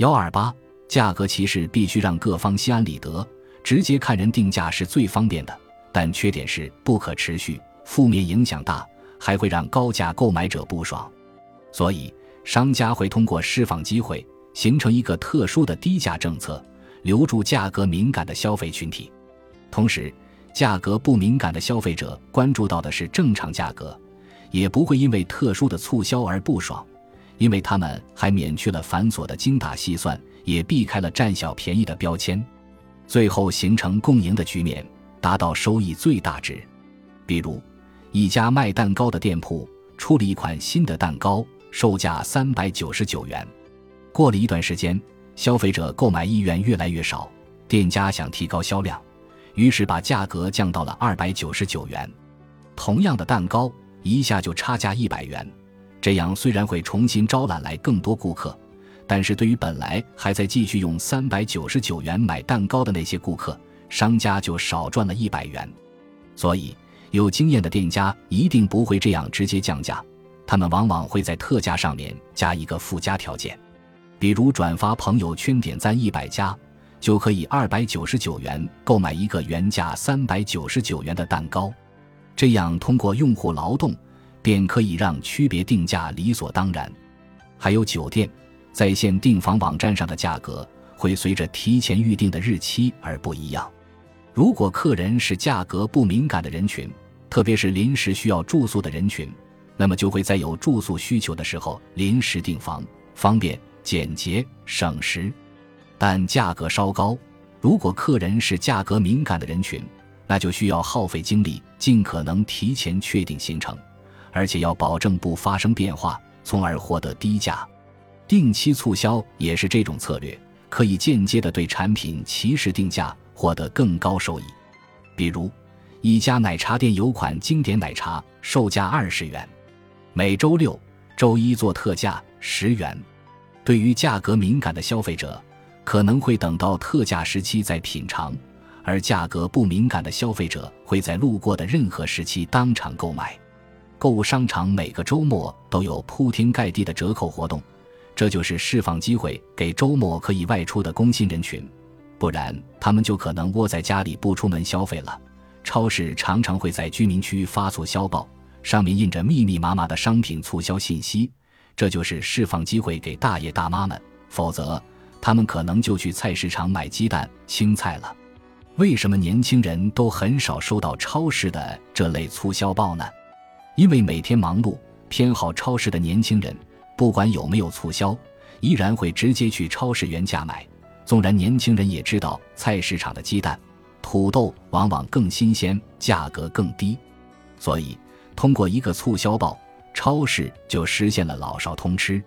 幺二八，价格歧视必须让各方心安理得，直接看人定价是最方便的，但缺点是不可持续，负面影响大，还会让高价购买者不爽。所以，商家会通过释放机会，形成一个特殊的低价政策，留住价格敏感的消费群体。同时，价格不敏感的消费者关注到的是正常价格，也不会因为特殊的促销而不爽。因为他们还免去了繁琐的精打细算，也避开了占小便宜的标签，最后形成共赢的局面，达到收益最大值。比如，一家卖蛋糕的店铺出了一款新的蛋糕，售价三百九十九元。过了一段时间，消费者购买意愿越来越少，店家想提高销量，于是把价格降到了二百九十九元。同样的蛋糕，一下就差价一百元。这样虽然会重新招揽来更多顾客，但是对于本来还在继续用三百九十九元买蛋糕的那些顾客，商家就少赚了一百元。所以，有经验的店家一定不会这样直接降价，他们往往会在特价上面加一个附加条件，比如转发朋友圈点赞一百加，就可以二百九十九元购买一个原价三百九十九元的蛋糕。这样通过用户劳动。便可以让区别定价理所当然。还有酒店在线订房网站上的价格会随着提前预定的日期而不一样。如果客人是价格不敏感的人群，特别是临时需要住宿的人群，那么就会在有住宿需求的时候临时订房，方便、简洁、省时。但价格稍高，如果客人是价格敏感的人群，那就需要耗费精力，尽可能提前确定行程。而且要保证不发生变化，从而获得低价。定期促销也是这种策略，可以间接的对产品起始定价，获得更高收益。比如，一家奶茶店有款经典奶茶，售价二十元，每周六、周一做特价十元。对于价格敏感的消费者，可能会等到特价时期再品尝；而价格不敏感的消费者，会在路过的任何时期当场购买。购物商场每个周末都有铺天盖地的折扣活动，这就是释放机会给周末可以外出的工薪人群，不然他们就可能窝在家里不出门消费了。超市常常会在居民区发促销报，上面印着密密麻麻的商品促销信息，这就是释放机会给大爷大妈们，否则他们可能就去菜市场买鸡蛋、青菜了。为什么年轻人都很少收到超市的这类促销报呢？因为每天忙碌，偏好超市的年轻人，不管有没有促销，依然会直接去超市原价买。纵然年轻人也知道菜市场的鸡蛋、土豆往往更新鲜，价格更低，所以通过一个促销报，超市就实现了老少通吃。